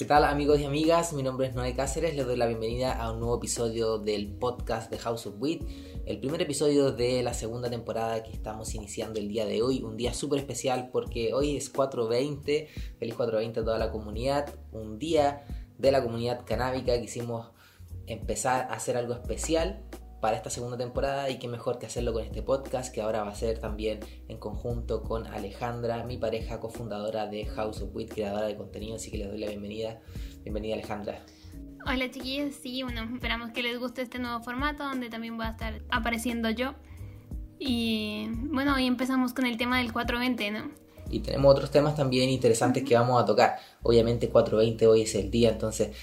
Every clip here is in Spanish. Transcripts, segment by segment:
¿Qué tal amigos y amigas? Mi nombre es Noé Cáceres, les doy la bienvenida a un nuevo episodio del podcast de House of Wit, el primer episodio de la segunda temporada que estamos iniciando el día de hoy, un día súper especial porque hoy es 4.20, feliz 4.20 a toda la comunidad, un día de la comunidad canábica, quisimos empezar a hacer algo especial para esta segunda temporada y qué mejor que hacerlo con este podcast que ahora va a ser también en conjunto con Alejandra, mi pareja cofundadora de House of Wit, creadora de contenido, así que les doy la bienvenida. Bienvenida Alejandra. Hola chiquillos, sí, bueno, esperamos que les guste este nuevo formato donde también voy a estar apareciendo yo. Y bueno, hoy empezamos con el tema del 420, ¿no? Y tenemos otros temas también interesantes que vamos a tocar. Obviamente 420 hoy es el día, entonces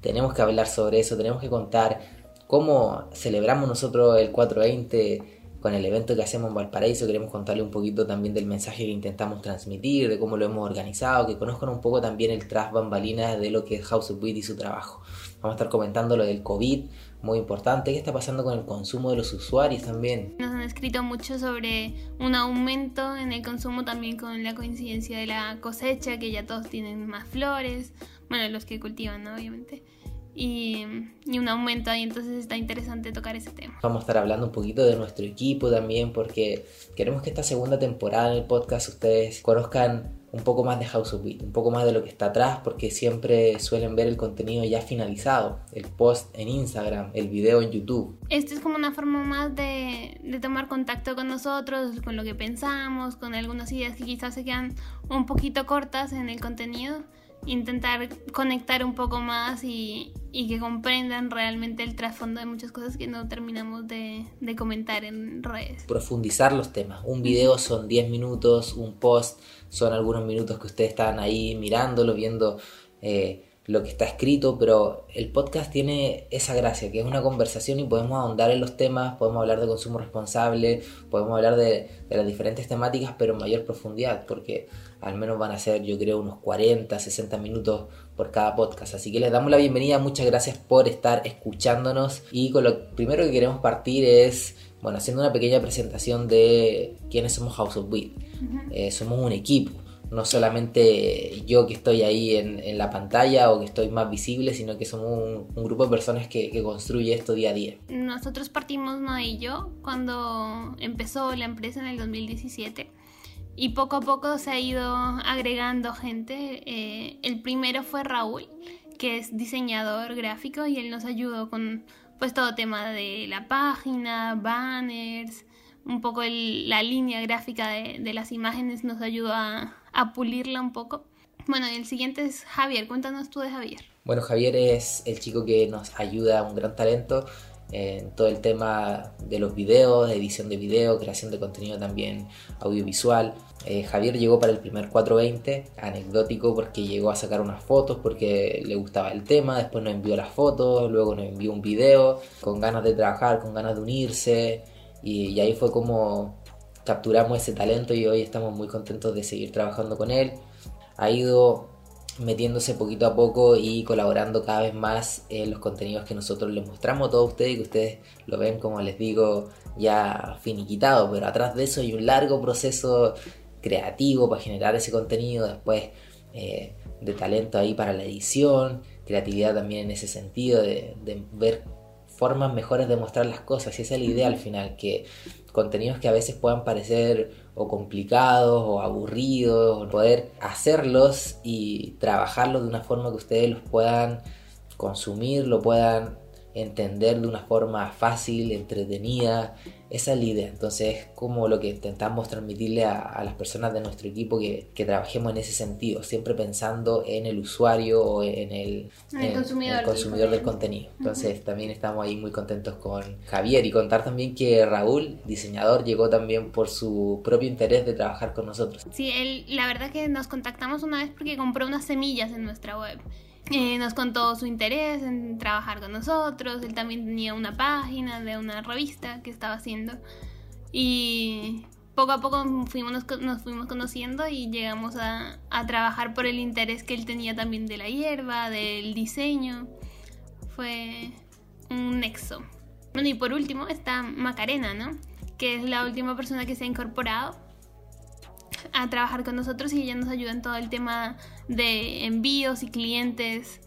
tenemos que hablar sobre eso, tenemos que contar cómo celebramos nosotros el 420 con el evento que hacemos en Valparaíso. Queremos contarle un poquito también del mensaje que intentamos transmitir, de cómo lo hemos organizado, que conozcan un poco también el tras bambalinas de lo que es House of Weed y su trabajo. Vamos a estar comentando lo del COVID, muy importante. ¿Qué está pasando con el consumo de los usuarios también? Nos han escrito mucho sobre un aumento en el consumo también con la coincidencia de la cosecha, que ya todos tienen más flores, bueno, los que cultivan, ¿no? obviamente y, un aumento ahí, entonces está interesante tocar ese tema. Vamos a estar hablando un poquito de nuestro equipo también porque queremos que esta segunda temporada en el podcast ustedes conozcan un poco más de House of Beat, un poco más de lo que está atrás, porque siempre suelen ver el contenido ya finalizado, el post en Instagram, el video en YouTube. Esto es como una forma más de, de tomar contacto con nosotros, con lo que pensamos, con algunas ideas que quizás se quedan un poquito cortas en el contenido intentar conectar un poco más y, que comprendan realmente el trasfondo de muchas cosas que no terminamos de, comentar en redes. Profundizar los temas. Un video son 10 minutos, un post son algunos minutos que ustedes están ahí mirándolo, viendo eh, lo que está escrito, pero el podcast tiene esa gracia, que es una conversación y podemos ahondar en los temas, podemos hablar de consumo responsable, podemos hablar de, de las diferentes temáticas, pero en mayor profundidad, porque al menos van a ser yo creo unos 40, 60 minutos por cada podcast. Así que les damos la bienvenida, muchas gracias por estar escuchándonos y con lo primero que queremos partir es, bueno, haciendo una pequeña presentación de quiénes somos House of Weed. Eh, somos un equipo, no solamente yo que estoy ahí en, la pantalla o que estoy más visible, sino que somos un, grupo de personas que, que, construye esto día a día. Nosotros partimos, no y yo, cuando empezó la empresa en el 2017 y poco a poco se ha ido agregando gente. Eh, el primero fue Raúl, que es diseñador gráfico y él nos ayudó con pues todo tema de la página, banners, un poco la línea gráfica de, las imágenes nos ayudó a, pulirla un poco. Bueno, y el siguiente es Javier, cuéntanos tú de Javier. Bueno, Javier es el chico que nos ayuda, un gran talento en todo el tema de los videos, de edición de video, creación de contenido también audiovisual. Eh, Javier llegó para el primer 420, anecdótico porque llegó a sacar unas fotos porque le gustaba el tema, después nos envió las fotos, luego nos envió un video con ganas de trabajar, con ganas de unirse y, y ahí fue como capturamos ese talento y hoy estamos muy contentos de seguir trabajando con él. Ha ido metiéndose poquito a poco y colaborando cada vez más en los contenidos que nosotros les mostramos a todos ustedes y que ustedes lo ven como les digo ya finiquitado, pero atrás de eso hay un largo proceso creativo para generar ese contenido, después eh, de talento ahí para la edición, creatividad también en ese sentido, de, de ver formas mejores de mostrar las cosas y esa es la idea al final, que contenidos que a veces puedan parecer o complicados o aburridos, poder hacerlos y trabajarlos de una forma que ustedes los puedan consumir, lo puedan entender de una forma fácil, entretenida. Esa es la idea. Entonces es como lo que intentamos transmitirle a, las personas de nuestro equipo que, trabajemos en ese sentido, siempre pensando en el usuario o en el, consumidor, del contenido. Entonces también estamos ahí muy contentos con Javier y contar también que Raúl, diseñador, llegó también por su propio interés de trabajar con nosotros. Sí, él, la verdad que nos contactamos una vez porque compró unas semillas en nuestra web. Eh, nos contó su interés en trabajar con nosotros. Él también tenía una página de una revista que estaba haciendo. Y poco a poco fuimos, nos, fuimos conociendo y llegamos a, a, trabajar por el interés que él tenía también de la hierba, del diseño. Fue un nexo. Bueno, y por último está Macarena, ¿no? Que es la última persona que se ha incorporado. A trabajar con nosotros y ella nos ayuda en todo el tema de envíos y clientes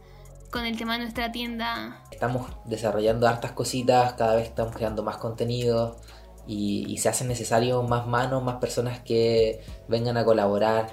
con el tema de nuestra tienda. Estamos desarrollando hartas cositas, cada vez estamos creando más contenido y, se hacen necesarios más manos, más personas que vengan a colaborar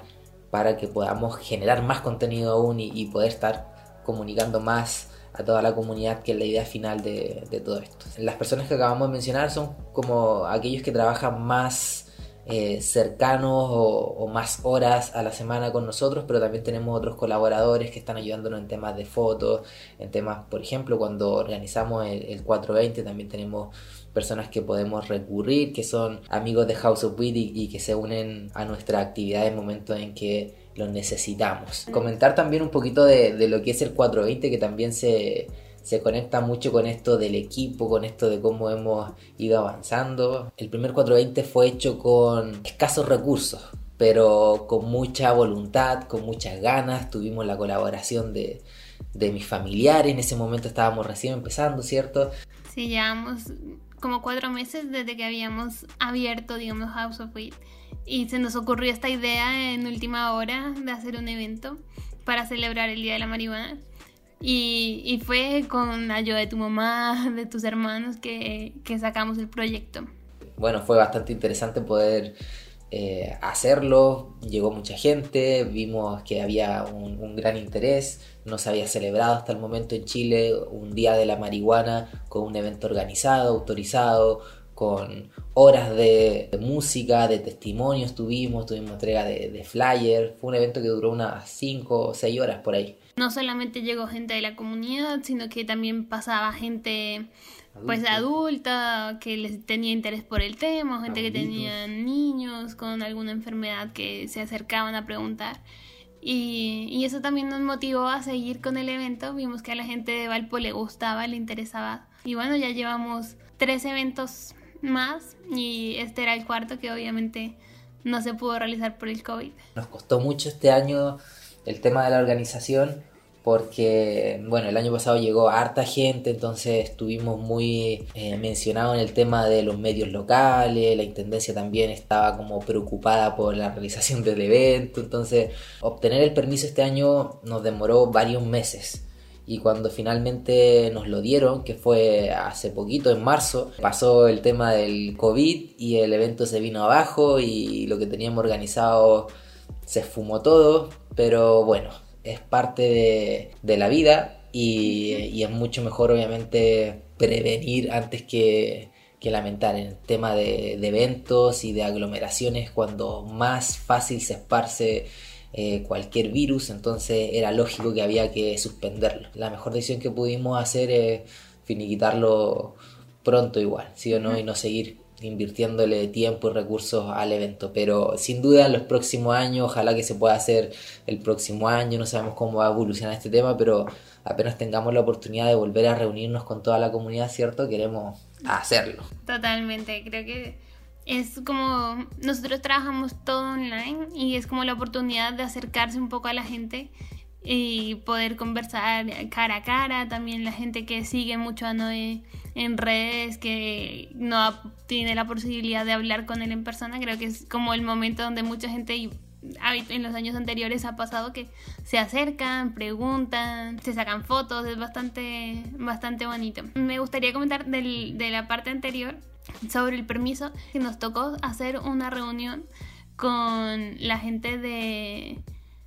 para que podamos generar más contenido aún y, poder estar comunicando más a toda la comunidad, que es la idea final de, de todo esto. Las personas que acabamos de mencionar son como aquellos que trabajan más eh, cercanos o, más horas a la semana con nosotros, pero también tenemos otros colaboradores que están ayudándonos en temas de fotos, en temas, por ejemplo, cuando organizamos el, 420 también tenemos personas que podemos recurrir, que son amigos de House of Wit y, que se unen a nuestra actividad en el momento en que los necesitamos. Comentar también un poquito de, de lo que es el 420, que también se se conecta mucho con esto del equipo, con esto de cómo hemos ido avanzando. El primer 420 fue hecho con escasos recursos, pero con mucha voluntad, con muchas ganas. Tuvimos la colaboración de, mis familiares, en ese momento estábamos recién empezando, ¿cierto? Sí, llevamos como cuatro meses desde que habíamos abierto, digamos, House of It. Y se nos ocurrió esta idea en última hora de hacer un evento para celebrar el Día de la Marihuana. Y, fue con ayuda de tu mamá, de tus hermanos, que, sacamos el proyecto. Bueno, fue bastante interesante poder eh, hacerlo. Llegó mucha gente, vimos que había un, gran interés. No se había celebrado hasta el momento en Chile un día de la marihuana con un evento organizado, autorizado, con horas de, música, de testimonios tuvimos, tuvimos entrega de, de flyer. Fue un evento que duró unas 5 o 6 horas por ahí no solamente llegó gente de la comunidad, sino que también pasaba gente pues adulta que les tenía interés por el tema, gente que tenía niños con alguna enfermedad que se acercaban a preguntar. Y, y, eso también nos motivó a seguir con el evento. Vimos que a la gente de Valpo le gustaba, le interesaba. Y bueno, ya llevamos tres eventos más y este era el cuarto que obviamente no se pudo realizar por el COVID. Nos costó mucho este año el tema de la organización porque, bueno, el año pasado llegó harta gente, entonces estuvimos muy eh, mencionados en el tema de los medios locales, la Intendencia también estaba como preocupada por la realización del evento, entonces obtener el permiso este año nos demoró varios meses. Y cuando finalmente nos lo dieron, que fue hace poquito, en marzo, pasó el tema del COVID y el evento se vino abajo y lo que teníamos organizado se esfumó todo, pero bueno, es parte de, la vida y, es mucho mejor obviamente prevenir antes que, lamentar. En el tema de, eventos y de aglomeraciones cuando más fácil se esparce eh, cualquier virus, entonces era lógico que había que suspenderlo. La mejor decisión que pudimos hacer es finiquitarlo pronto igual, ¿sí o no? Y no seguir invirtiéndole tiempo y recursos al evento. Pero sin duda en los próximos años, ojalá que se pueda hacer el próximo año, no sabemos cómo va a evolucionar este tema, pero apenas tengamos la oportunidad de volver a reunirnos con toda la comunidad, ¿cierto? Queremos hacerlo. Totalmente, creo que es como nosotros trabajamos todo online y es como la oportunidad de acercarse un poco a la gente y poder conversar cara a cara. También la gente que sigue mucho a Noé en redes, que no tiene la posibilidad de hablar con él en persona, creo que es como el momento donde mucha gente en los años anteriores ha pasado que se acercan, preguntan, se sacan fotos, es bastante, bastante bonito. Me gustaría comentar del, de la parte anterior sobre el permiso que nos tocó hacer una reunión con la gente de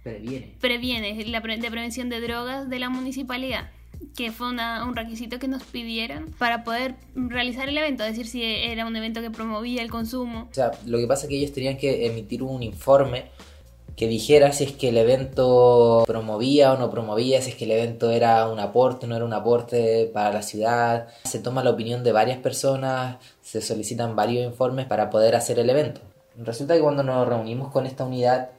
Previene. Previene, la de prevención de drogas de la municipalidad que fue un requisito que nos pidieron para poder realizar el evento, es decir, si era un evento que promovía el consumo. O sea, lo que pasa es que ellos tenían que emitir un informe que dijera si es que el evento promovía o no promovía, si es que el evento era un aporte o no era un aporte para la ciudad. Se toma la opinión de varias personas, se solicitan varios informes para poder hacer el evento. Resulta que cuando nos reunimos con esta unidad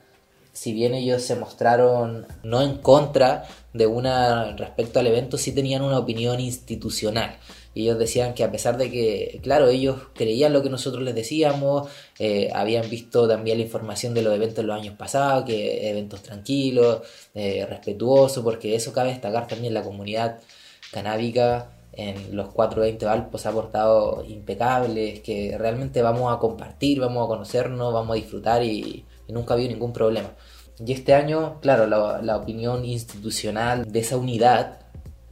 si bien ellos se mostraron no en contra de una respecto al evento, sí tenían una opinión institucional. Y ellos decían que a pesar de que, claro, ellos creían lo que nosotros les decíamos, eh, habían visto también la información de los eventos los años pasados, que eventos tranquilos, eh, respetuosos, porque eso cabe destacar también la comunidad canábica en los 420 Valpos ha portado impecables, que realmente vamos a compartir, vamos a conocernos, vamos a disfrutar y, y nunca había ningún problema. Y este año, claro, la, la opinión institucional de esa unidad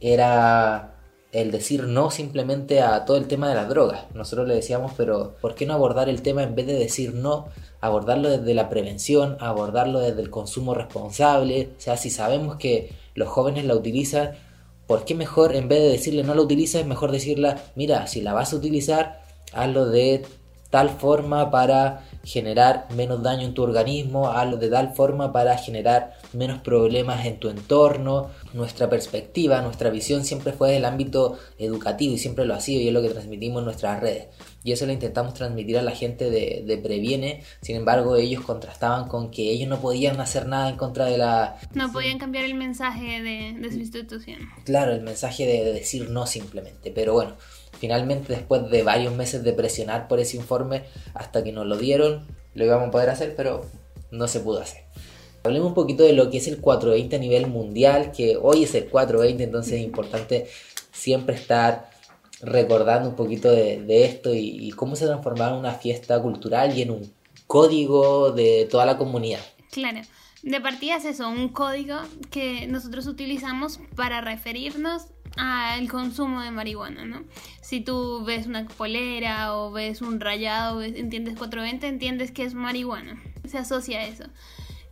era el decir no simplemente a todo el tema de las drogas. Nosotros le decíamos, pero ¿por qué no abordar el tema en vez de decir no? Abordarlo desde la prevención, abordarlo desde el consumo responsable. O sea, si sabemos que los jóvenes la utilizan, ¿por qué mejor en vez de decirle no la utiliza, es mejor decirle, mira, si la vas a utilizar, hazlo de tal forma para generar menos daño en tu organismo, hazlo de tal forma para generar menos problemas en tu entorno. Nuestra perspectiva, nuestra visión siempre fue del ámbito educativo y siempre lo ha sido y es lo que transmitimos en nuestras redes. Y eso lo intentamos transmitir a la gente de, Previene, sin embargo ellos contrastaban con que ellos no podían hacer nada en contra de la... No podían cambiar el mensaje de, de su institución. Claro, el mensaje de decir no simplemente, pero bueno Finalmente, después de varios meses de presionar por ese informe, hasta que nos lo dieron, lo íbamos a poder hacer, pero no se pudo hacer. Hablemos un poquito de lo que es el 420 a nivel mundial, que hoy es el 420, entonces es importante siempre estar recordando un poquito de, esto y, y, cómo se transformaba en una fiesta cultural y en un código de toda la comunidad. Claro. De partida es eso, un código que nosotros utilizamos para referirnos al consumo de marihuana, ¿no? Si tú ves una polera o ves un rayado, entiendes 420, entiendes que es marihuana. Se asocia a eso.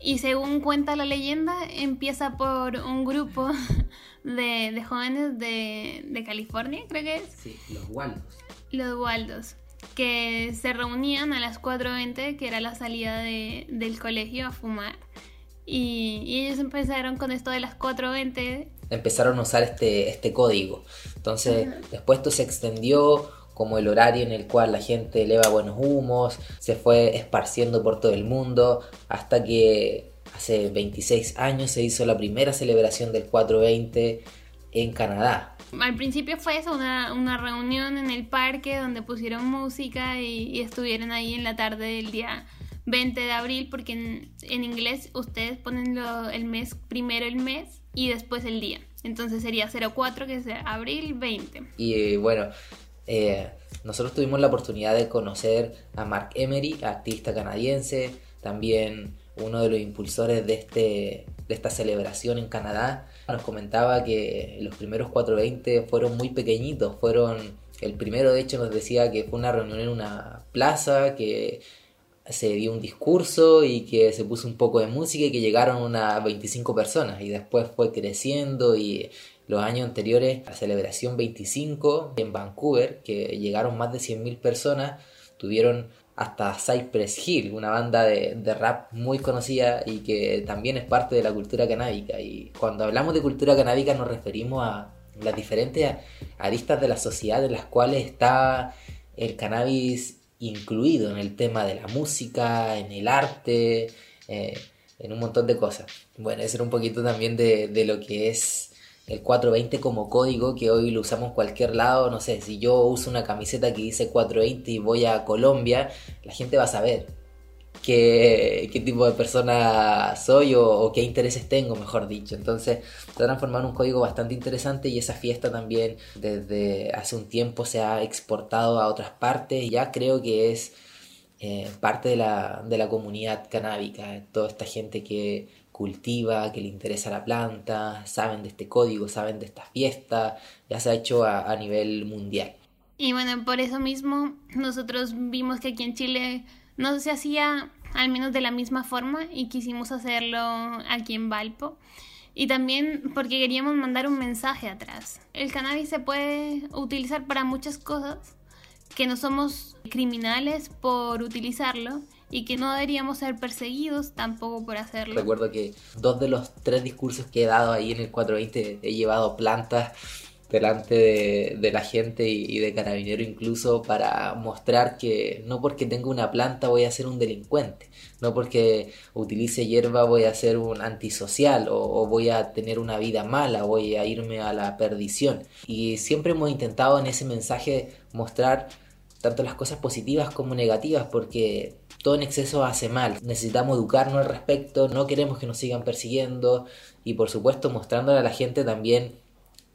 Y según cuenta la leyenda, empieza por un grupo de, jóvenes de, California, creo que es. Sí, los Waldos. Los Waldos, que se reunían a las 4.20, que era la salida del colegio, a fumar. Y, y ellos empezaron con esto de las 4.20 empezaron a usar este, este código. Entonces, después esto se extendió como el horario en el cual la gente eleva buenos humos, se fue esparciendo por todo el mundo, hasta que hace 26 años se hizo la primera celebración del 420 en Canadá. Al principio fue eso, una, reunión en el parque donde pusieron música y, estuvieron ahí en la tarde del día 20 de abril, porque en, inglés ustedes ponen el mes, primero el mes y después el día. Entonces sería 04, que es abril 20. Y eh, bueno, eh, nosotros tuvimos la oportunidad de conocer a Mark Emery, artista canadiense, también uno de los impulsores de, este, de esta celebración en Canadá. Nos comentaba que los primeros 420 fueron muy pequeñitos, fueron... El primero, de hecho, nos decía que fue una reunión en una plaza, que se dio un discurso y que se puso un poco de música y que llegaron unas 25 personas y después fue creciendo y los años anteriores, la celebración 25 en Vancouver, que llegaron más de 100.000 personas, tuvieron hasta Cypress Hill, una banda de, de, rap muy conocida y que también es parte de la cultura canábica. Y cuando hablamos de cultura canábica nos referimos a las diferentes aristas de la sociedad en las cuales está el cannabis incluido en el tema de la música, en el arte, eh, en un montón de cosas. Bueno, ese era un poquito también de, de, lo que es el 420 como código, que hoy lo usamos cualquier lado, no sé, si yo uso una camiseta que dice 420 y voy a Colombia, la gente va a saber qué, tipo de persona soy o, qué intereses tengo, mejor dicho. Entonces, se ha transformado en un código bastante interesante y esa fiesta también desde hace un tiempo se ha exportado a otras partes. Ya creo que es eh, parte de la, de la comunidad canábica, toda esta gente que cultiva, que le interesa la planta, saben de este código, saben de esta fiesta, ya se ha hecho a nivel mundial. Y bueno, por eso mismo nosotros vimos que aquí en Chile no se hacía al menos de la misma forma y quisimos hacerlo aquí en Valpo. Y también porque queríamos mandar un mensaje atrás. El cannabis se puede utilizar para muchas cosas, que no somos criminales por utilizarlo y que no deberíamos ser perseguidos tampoco por hacerlo. Recuerdo que dos de los tres discursos que he dado ahí en el 420 he llevado plantas delante de, la gente y, de carabinero incluso para mostrar que no porque tenga una planta voy a ser un delincuente, no porque utilice hierba voy a ser un antisocial o, voy a tener una vida mala, voy a irme a la perdición. Y siempre hemos intentado en ese mensaje mostrar tanto las cosas positivas como negativas porque todo en exceso hace mal. Necesitamos educarnos al respecto, no queremos que nos sigan persiguiendo y por supuesto mostrándole a la gente también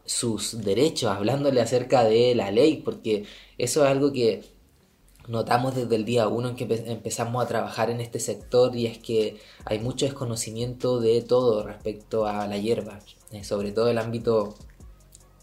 sus derechos, hablándole acerca de la ley, porque eso es algo que notamos desde el día uno en que empezamos a trabajar en este sector y es que hay mucho desconocimiento de todo respecto a la hierba, eh, sobre todo el ámbito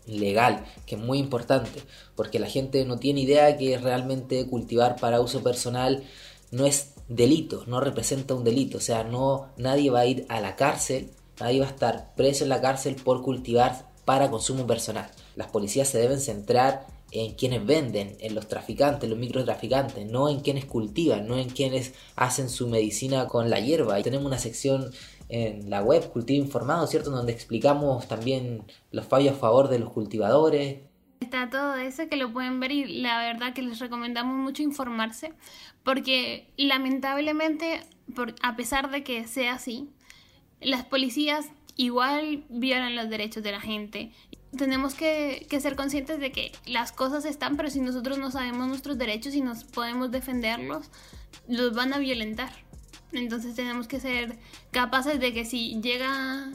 legal, que es muy importante, porque la gente no tiene idea que realmente cultivar para uso personal no es delito, no representa un delito, o sea, no nadie va a ir a la cárcel, nadie va a estar preso en la cárcel por cultivar para consumo personal. Las policías se deben centrar en quienes venden, en los traficantes, los microtraficantes, no en quienes cultivan, no en quienes hacen su medicina con la hierba. Y tenemos una sección en la web Cultivo Informado, ¿cierto? Donde explicamos también los fallos a favor de los cultivadores. Está todo eso que lo pueden ver y la verdad que les recomendamos mucho informarse porque lamentablemente, a pesar de que sea así, las policías igual violan los derechos de la gente. Tenemos que, que, ser conscientes de que las cosas están, pero si nosotros no sabemos nuestros derechos y nos podemos defenderlos, los van a violentar. Entonces tenemos que ser capaces de que si llega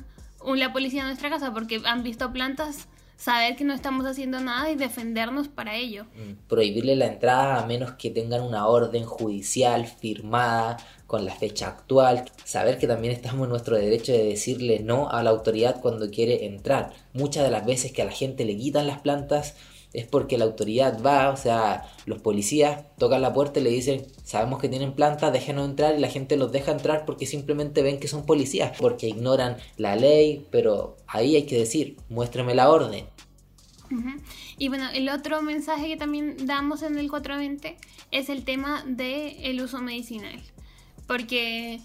la policía a nuestra casa porque han visto plantas, saber que no estamos haciendo nada y defendernos para ello. Mm, prohibirle la entrada a menos que tengan una orden judicial firmada con la fecha actual. Saber que también estamos en nuestro derecho de decirle no a la autoridad cuando quiere entrar. Muchas de las veces que a la gente le quitan las plantas es porque la autoridad va, o sea, los policías tocan la puerta y le dicen, sabemos que tienen planta, déjenos entrar y la gente los deja entrar porque simplemente ven que son policías, porque ignoran la ley, pero ahí hay que decir, muéstrame la orden. Y bueno, el otro mensaje que también damos en el 420 es el tema del el uso medicinal, porque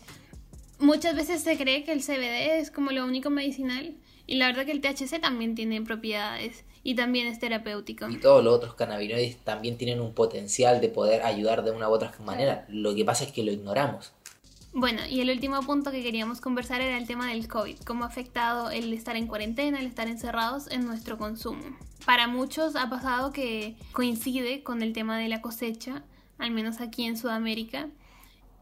muchas veces se cree que el CBD es como lo único medicinal y la verdad que el THC también tiene propiedades y también es terapéutico. Y todos los otros cannabinoides también tienen un potencial de poder ayudar de una u otra manera. Lo que pasa es que lo ignoramos. Bueno, y el último punto que queríamos conversar era el tema del COVID, cómo ha afectado el estar en cuarentena, el estar encerrados en nuestro consumo. Para muchos ha pasado que coincide con el tema de la cosecha, al menos aquí en Sudamérica,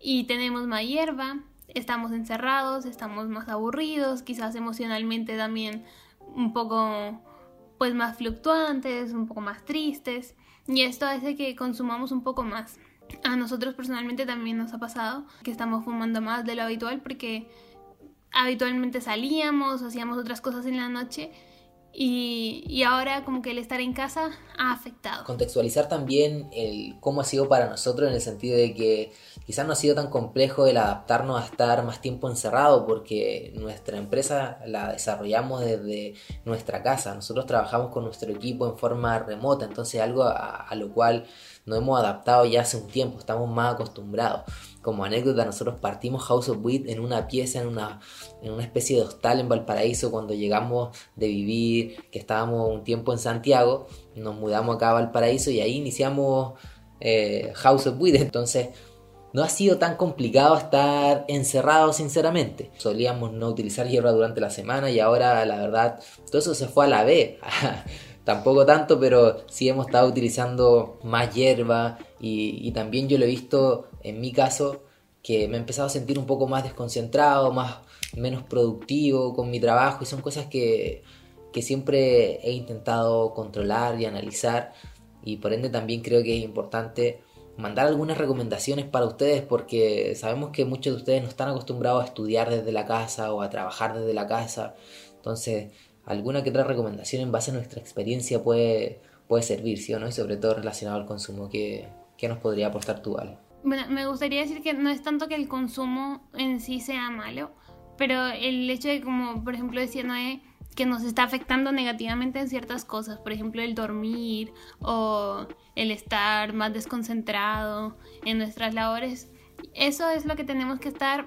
y tenemos más hierba, estamos encerrados, estamos más aburridos, quizás emocionalmente también un poco pues más fluctuantes, un poco más tristes y esto hace que consumamos un poco más. A nosotros personalmente también nos ha pasado que estamos fumando más de lo habitual porque habitualmente salíamos, hacíamos otras cosas en la noche y, ahora como que el estar en casa ha afectado. Contextualizar también el cómo ha sido para nosotros en el sentido de que quizás no ha sido tan complejo el adaptarnos a estar más tiempo encerrado porque nuestra empresa la desarrollamos desde nuestra casa. Nosotros trabajamos con nuestro equipo en forma remota, entonces algo a, a lo cual nos hemos adaptado ya hace un tiempo, estamos más acostumbrados como anécdota, nosotros partimos House of Wheat en una pieza, en una, en una especie de hostal en Valparaíso cuando llegamos de vivir, que estábamos un tiempo en Santiago, nos mudamos acá a Valparaíso y ahí iniciamos eh, House of Wheat. Entonces, no ha sido tan complicado estar encerrados, sinceramente. Solíamos no utilizar hierba durante la semana y ahora, la verdad, todo eso se fue a la B. Tampoco tanto, pero sí hemos estado utilizando más hierba y, también yo lo he visto en mi caso, que me he empezado a sentir un poco más desconcentrado, más, menos productivo con mi trabajo y son cosas que, que siempre he intentado controlar y analizar y por ende también creo que es importante mandar algunas recomendaciones para ustedes porque sabemos que muchos de ustedes no están acostumbrados a estudiar desde la casa o a trabajar desde la casa. Entonces, alguna que otra recomendación en base a nuestra experiencia puede, puede servir, ¿sí o no? Y sobre todo relacionado al consumo, ¿qué, qué nos podría aportar tú, Ale? Bueno, me gustaría decir que no es tanto que el consumo en sí sea malo, pero el hecho de, como por ejemplo decía Noé, que nos está afectando negativamente en ciertas cosas, por ejemplo el dormir o el estar más desconcentrado en nuestras labores, eso es lo que tenemos que estar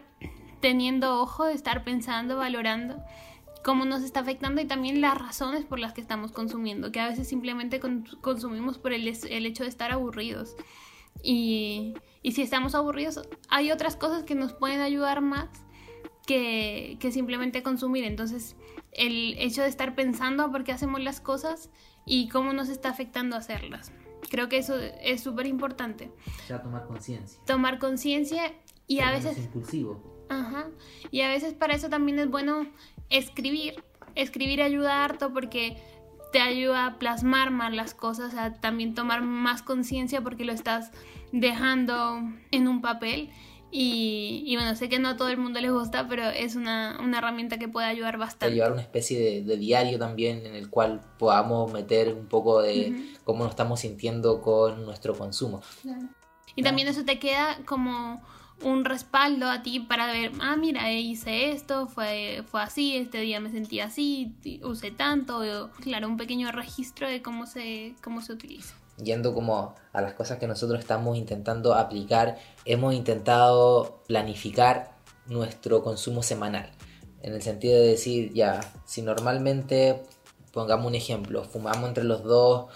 teniendo ojo, estar pensando, valorando cómo nos está afectando y también las razones por las que estamos consumiendo, que a veces simplemente consumimos por el, el hecho de estar aburridos. Y, y si estamos aburridos, hay otras cosas que nos pueden ayudar más que, que simplemente consumir. Entonces, el hecho de estar pensando por qué hacemos las cosas y cómo nos está afectando hacerlas. Creo que eso es súper importante. Ya tomar conciencia. Tomar conciencia y a veces... impulsivo. Ajá. Y a veces para eso también es bueno escribir. Escribir ayuda harto porque te ayuda a plasmar más las cosas, a también tomar más conciencia porque lo estás dejando en un papel. Y, bueno, sé que no a todo el mundo les gusta, pero es una, herramienta que puede ayudar bastante. Llevar una especie de, diario también en el cual podamos meter un poco de cómo nos estamos sintiendo con nuestro consumo. Y también eso te queda como un respaldo a ti para ver, ah, mira, hice esto, fue, fue así, este día me sentí así, usé tanto, claro, un pequeño registro de cómo se, cómo se utiliza. Yendo como a las cosas que nosotros estamos intentando aplicar, hemos intentado planificar nuestro consumo semanal. En el sentido de decir, ya, si normalmente, pongamos un ejemplo, fumamos entre los 2,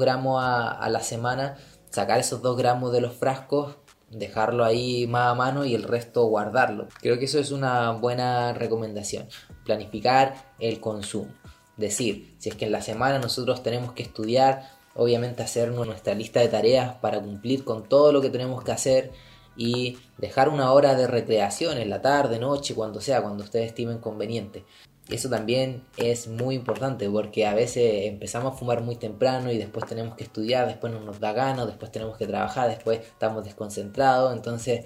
gramos a, la semana, sacar esos 2 gramos de los frascos dejarlo ahí más a mano y el resto guardarlo. Creo que eso es una buena recomendación. Planificar el consumo. Decir, si es que en la semana nosotros tenemos que estudiar, obviamente hacer nuestra lista de tareas para cumplir con todo lo que tenemos que hacer y dejar una hora de recreación en la tarde, noche, cuando sea, cuando ustedes estimen conveniente. Eso también es muy importante porque a veces empezamos a fumar muy temprano y después tenemos que estudiar, después no nos da ganas, después tenemos que trabajar, después estamos desconcentrados. Entonces,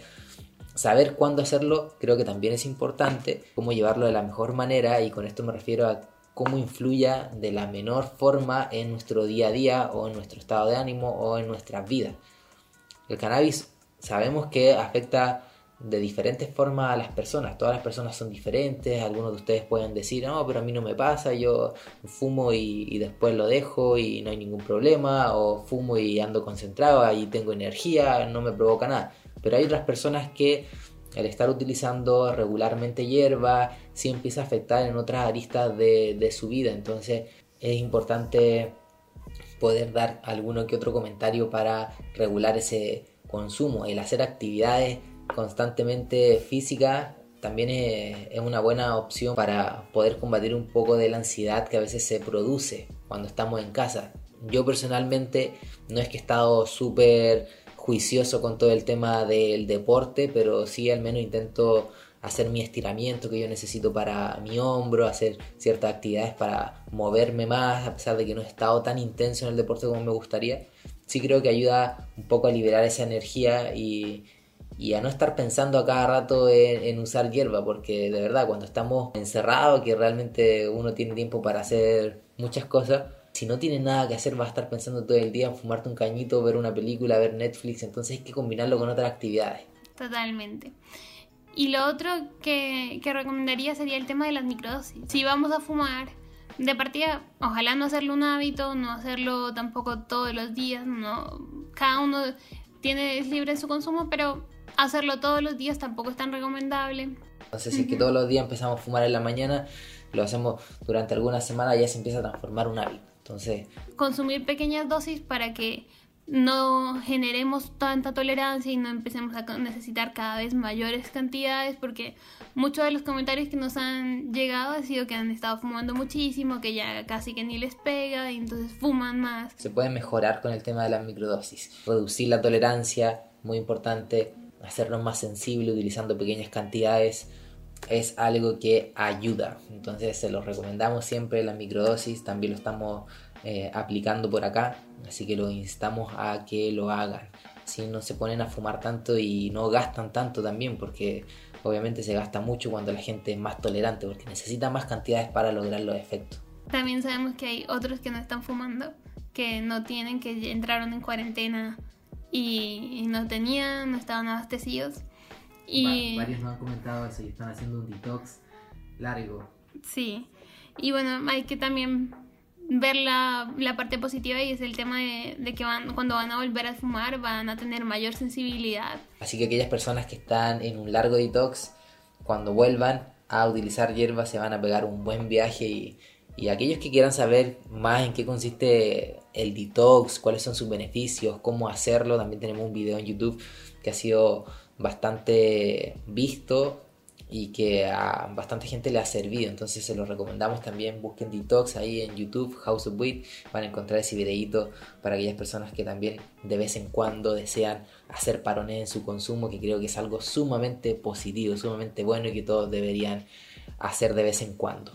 saber cuándo hacerlo creo que también es importante, cómo llevarlo de la mejor manera y con esto me refiero a cómo influya de la menor forma en nuestro día a día o en nuestro estado de ánimo o en nuestras vidas. El cannabis sabemos que afecta de diferentes formas a las personas. Todas las personas son diferentes. Algunos de ustedes pueden decir, no, pero a mí no me pasa, yo fumo y, después lo dejo y no hay ningún problema. O fumo y ando concentrado y tengo energía, no me provoca nada. Pero hay otras personas que el estar utilizando regularmente hierba sí empieza a afectar en otras aristas de, de su vida. Entonces es importante poder dar alguno que otro comentario para regular ese consumo, el hacer actividades constantemente física también es, una buena opción para poder combatir un poco de la ansiedad que a veces se produce cuando estamos en casa. Yo personalmente no es que he estado súper juicioso con todo el tema del deporte, pero sí al menos intento hacer mi estiramiento que yo necesito para mi hombro, hacer ciertas actividades para moverme más, a pesar de que no he estado tan intenso en el deporte como me gustaría. Sí creo que ayuda un poco a liberar esa energía y, y a no estar pensando a cada rato en, usar hierba, porque de verdad cuando estamos encerrados, que realmente uno tiene tiempo para hacer muchas cosas, si no tiene nada que hacer va a estar pensando todo el día en fumarte un cañito, ver una película, ver Netflix, entonces hay que combinarlo con otras actividades. Totalmente. Y lo otro que, que recomendaría sería el tema de las microdosis. Si vamos a fumar, de partida, ojalá no hacerlo un hábito, no hacerlo tampoco todos los días, no, cada uno tiene es libre su consumo, pero hacerlo todos los días tampoco es tan recomendable. Entonces, si es que todos los días empezamos a fumar en la mañana, lo hacemos durante algunas semanas, ya se empieza a transformar un hábito. Entonces, consumir pequeñas dosis para que no generemos tanta tolerancia y no empecemos a necesitar cada vez mayores cantidades porque muchos de los comentarios que nos han llegado ha sido que han estado fumando muchísimo, que ya casi que ni les pega y entonces fuman más. Se puede mejorar con el tema de las microdosis, reducir la tolerancia, muy importante, hacernos más sensible utilizando pequeñas cantidades es algo que ayuda. Entonces se lo recomendamos siempre, la microdosis también lo estamos eh, aplicando por acá, así que lo instamos a que lo hagan. Si no se ponen a fumar tanto y no gastan tanto también, porque obviamente se gasta mucho cuando la gente es más tolerante, porque necesita más cantidades para lograr los efectos. También sabemos que hay otros que no están fumando, que no tienen, que entraron en cuarentena y, no tenían, no estaban abastecidos. Y... varios nos han comentado eso y están haciendo un detox largo. Sí, y bueno, hay que también ver la, la parte positiva y es el tema de, de, que van, cuando van a volver a fumar van a tener mayor sensibilidad. Así que aquellas personas que están en un largo detox, cuando vuelvan a utilizar hierba se van a pegar un buen viaje y y aquellos que quieran saber más en qué consiste el detox, cuáles son sus beneficios, cómo hacerlo, también tenemos un video en YouTube que ha sido bastante visto y que a bastante gente le ha servido. Entonces se los recomendamos también. Busquen Detox ahí en YouTube, House of Weed. Van a encontrar ese videito para aquellas personas que también de vez en cuando desean hacer parones en su consumo, que creo que es algo sumamente positivo, sumamente bueno y que todos deberían hacer de vez en cuando.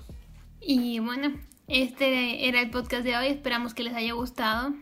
Y bueno, este era el podcast de hoy. Esperamos que les haya gustado.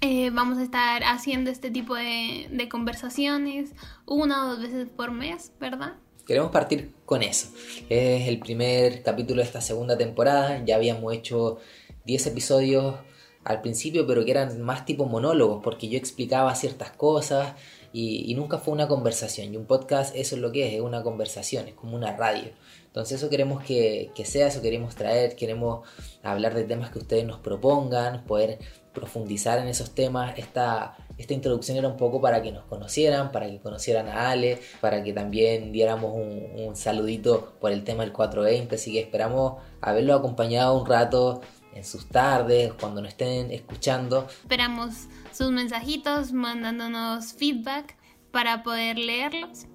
Eh, vamos a estar haciendo este tipo de, de conversaciones una o dos veces por mes, ¿verdad? Queremos partir con eso. Es el primer capítulo de esta segunda temporada. Ya habíamos hecho 10 episodios al principio, pero que eran más tipo monólogos, porque yo explicaba ciertas cosas y, nunca fue una conversación. Y un podcast eso es lo que es, es una conversación, es como una radio. Entonces eso queremos que, que sea, eso queremos traer, queremos hablar de temas que ustedes nos propongan, poder profundizar en esos temas. Esta, esta introducción era un poco para que nos conocieran, para que conocieran a Ale, para que también diéramos un, un saludito por el tema del 420, así que esperamos haberlo acompañado un rato en sus tardes, cuando nos estén escuchando. Esperamos sus mensajitos, mandándonos feedback para poder leerlos.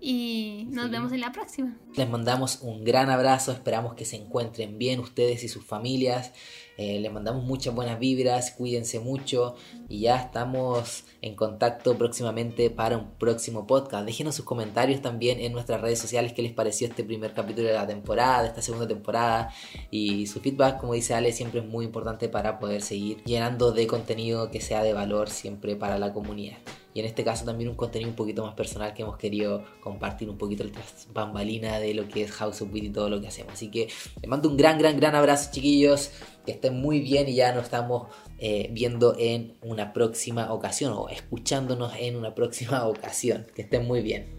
Y nos vemos en la próxima. Les mandamos un gran abrazo, esperamos que se encuentren bien ustedes y sus familias. Eh, les mandamos muchas buenas vibras, cuídense mucho y ya estamos en contacto próximamente para un próximo podcast. Déjenos sus comentarios también en nuestras redes sociales qué les pareció este primer capítulo de la temporada, esta segunda temporada y su feedback, como dice Ale, siempre es muy importante para poder seguir llenando de contenido que sea de valor siempre para la comunidad y en este caso también un contenido un poquito más personal que hemos querido compartir un poquito el bambalina de lo que es House of Beat y todo lo que hacemos. Así que les mando un gran, gran, gran abrazo chiquillos, que estén muy bien y ya nos estamos eh, viendo en una próxima ocasión o escuchándonos en una próxima ocasión. Que estén muy bien.